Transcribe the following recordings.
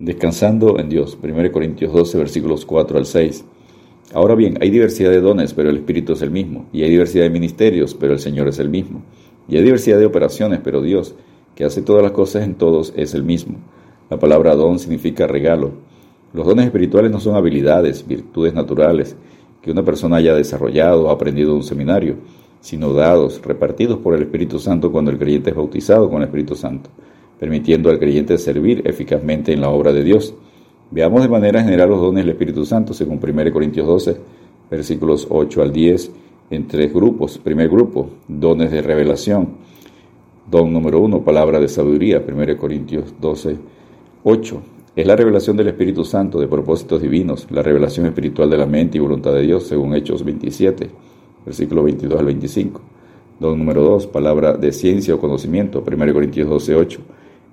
Descansando en Dios. 1 Corintios 12, versículos 4 al 6. Ahora bien, hay diversidad de dones, pero el Espíritu es el mismo. Y hay diversidad de ministerios, pero el Señor es el mismo. Y hay diversidad de operaciones, pero Dios, que hace todas las cosas en todos, es el mismo. La palabra don significa regalo. Los dones espirituales no son habilidades, virtudes naturales que una persona haya desarrollado o aprendido en un seminario, sino dados, repartidos por el Espíritu Santo cuando el creyente es bautizado con el Espíritu Santo permitiendo al creyente servir eficazmente en la obra de Dios. Veamos de manera general los dones del Espíritu Santo, según 1 Corintios 12, versículos 8 al 10, en tres grupos. Primer grupo, dones de revelación. Don número 1, palabra de sabiduría, 1 Corintios 12, 8. Es la revelación del Espíritu Santo de propósitos divinos, la revelación espiritual de la mente y voluntad de Dios, según Hechos 27, versículos 22 al 25. Don número 2, palabra de ciencia o conocimiento, 1 Corintios 12, 8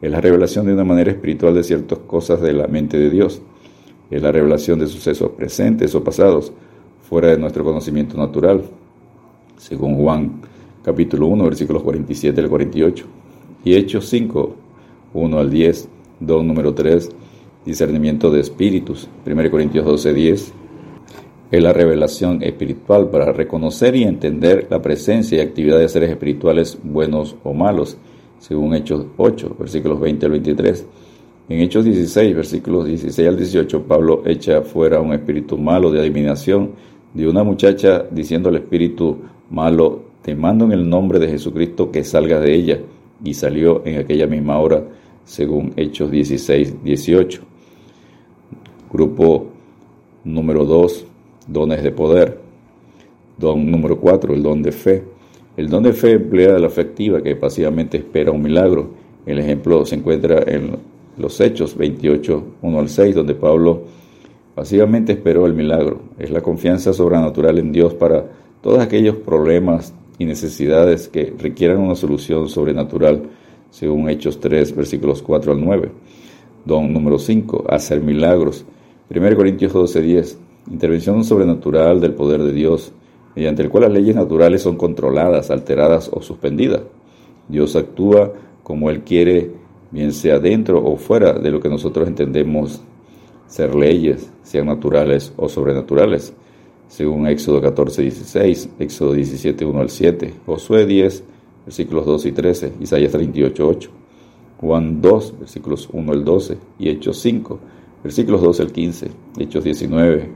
es la revelación de una manera espiritual de ciertas cosas de la mente de Dios. Es la revelación de sucesos presentes o pasados, fuera de nuestro conocimiento natural, según Juan capítulo 1, versículos 47 al 48. Y Hechos 5, 1 al 10, don número 3, discernimiento de espíritus, 1 Corintios 12, 10. Es la revelación espiritual para reconocer y entender la presencia y actividad de seres espirituales buenos o malos según Hechos 8, versículos 20 al 23. En Hechos 16, versículos 16 al 18, Pablo echa fuera un espíritu malo de adivinación de una muchacha diciendo al espíritu malo, te mando en el nombre de Jesucristo que salgas de ella. Y salió en aquella misma hora, según Hechos 16, 18. Grupo número 2, dones de poder. Don número 4, el don de fe. El don de fe emplea la fe activa que pasivamente espera un milagro. El ejemplo se encuentra en los Hechos 28, 1 al 6, donde Pablo pasivamente esperó el milagro. Es la confianza sobrenatural en Dios para todos aquellos problemas y necesidades que requieran una solución sobrenatural, según Hechos 3, versículos 4 al 9. Don número 5, hacer milagros. 1 Corintios 12, 10, intervención sobrenatural del poder de Dios mediante el cual las leyes naturales son controladas, alteradas o suspendidas. Dios actúa como Él quiere, bien sea dentro o fuera de lo que nosotros entendemos ser leyes, sean naturales o sobrenaturales, según Éxodo 14, 16, Éxodo 17, 1 al 7, Josué 10, versículos 2 y 13, Isaías 38, 8, Juan 2, versículos 1 al 12, y Hechos 5, versículos 12 al 15, Hechos 19,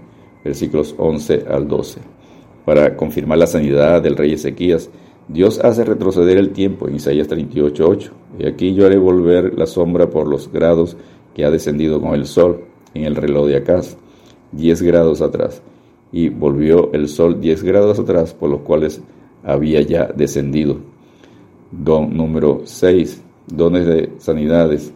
versículos 11 al 12 para confirmar la sanidad del rey Ezequías, Dios hace retroceder el tiempo en Isaías 38:8. Y aquí yo haré volver la sombra por los grados que ha descendido con el sol en el reloj de Acaz, 10 grados atrás. Y volvió el sol 10 grados atrás, por los cuales había ya descendido. Don número 6. Dones de sanidades.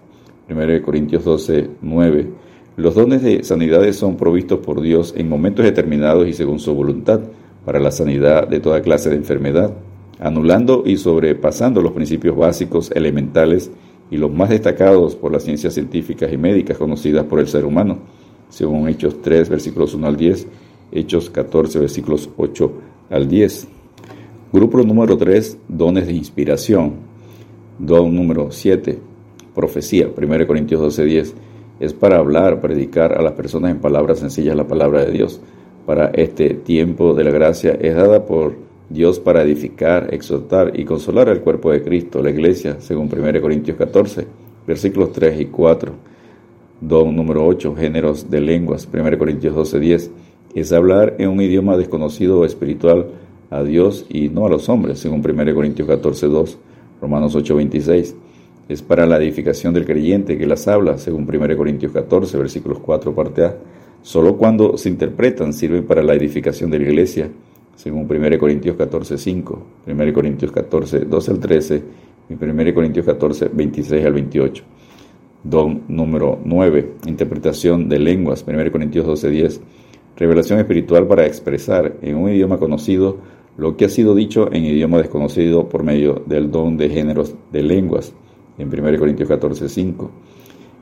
1 Corintios 12, 9. Los dones de sanidades son provistos por Dios en momentos determinados y según su voluntad para la sanidad de toda clase de enfermedad, anulando y sobrepasando los principios básicos, elementales y los más destacados por las ciencias científicas y médicas conocidas por el ser humano, según Hechos 3, versículos 1 al 10, Hechos 14, versículos 8 al 10. Grupo número 3, dones de inspiración. Don número 7, profecía, 1 Corintios 12, 10, es para hablar, predicar a las personas en palabras sencillas la palabra de Dios para este tiempo de la gracia es dada por Dios para edificar, exhortar y consolar al cuerpo de Cristo, la iglesia, según 1 Corintios 14, versículos 3 y 4. Don número 8, géneros de lenguas, 1 Corintios 12, 10, es hablar en un idioma desconocido o espiritual a Dios y no a los hombres, según 1 Corintios 14, 2, Romanos 8, 26. Es para la edificación del creyente que las habla, según 1 Corintios 14, versículos 4, parte A Solo cuando se interpretan sirven para la edificación de la iglesia, según 1 Corintios 14, 5, 1 Corintios 14, 12 al 13 y 1 Corintios 14, 26 al 28. Don número 9, interpretación de lenguas, 1 Corintios 12, 10. Revelación espiritual para expresar en un idioma conocido lo que ha sido dicho en idioma desconocido por medio del don de géneros de lenguas, en 1 Corintios 14, 5.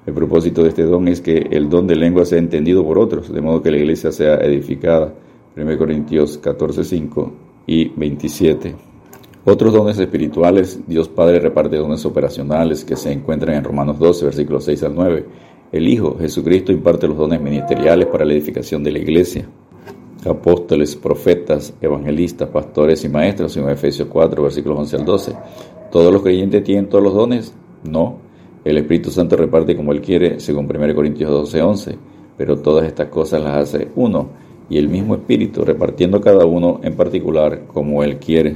El propósito de este don es que el don de lengua sea entendido por otros, de modo que la iglesia sea edificada. 1 Corintios 14, 5 y 27. Otros dones espirituales, Dios Padre reparte dones operacionales que se encuentran en Romanos 12, versículos 6 al 9. El Hijo, Jesucristo, imparte los dones ministeriales para la edificación de la iglesia. Apóstoles, profetas, evangelistas, pastores y maestros, en Efesios 4, versículos 11 al 12. ¿Todos los creyentes tienen todos los dones? No. El Espíritu Santo reparte como Él quiere, según 1 Corintios 12, 11. Pero todas estas cosas las hace uno, y el mismo Espíritu, repartiendo cada uno en particular como Él quiere.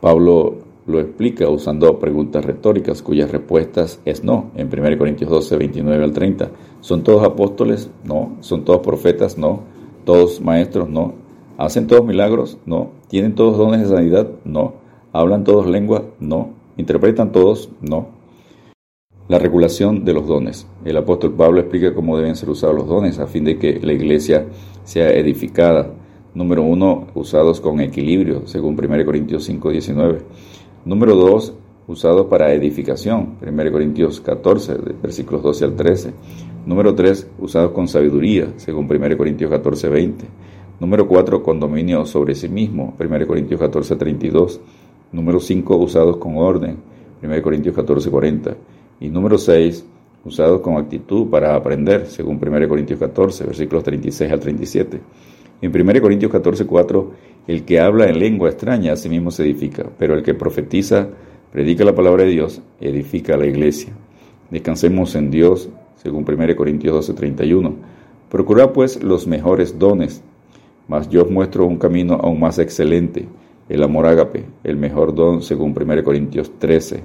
Pablo lo explica usando preguntas retóricas cuyas respuestas es no, en 1 Corintios 12, 29 al 30. ¿Son todos apóstoles? No. ¿Son todos profetas? No. ¿Todos maestros? No. ¿Hacen todos milagros? No. ¿Tienen todos dones de sanidad? No. ¿Hablan todos lengua? No. ¿Interpretan todos? No. La regulación de los dones. El apóstol Pablo explica cómo deben ser usados los dones a fin de que la iglesia sea edificada Número uno, usados con equilibrio, según 1 Corintios 5, 19. Número dos, usados para edificación, 1 Corintios 14, versículos 12 al 13. Número tres, usados con sabiduría, según 1 Corintios 14, 20. Número cuatro, con dominio sobre sí mismo, 1 Corintios 14, 32. Número cinco, usados con orden, 1 Corintios 14, 40. Y número seis, usados con actitud para aprender, según 1 Corintios 14, versículos 36 al 37. En 1 Corintios 14, 4, el que habla en lengua extraña a sí mismo se edifica, pero el que profetiza, predica la palabra de Dios, edifica a la iglesia. Descansemos en Dios, según 1 Corintios 12, 31. Procurad pues los mejores dones, mas yo os muestro un camino aún más excelente, el amor ágape, el mejor don, según 1 Corintios 13.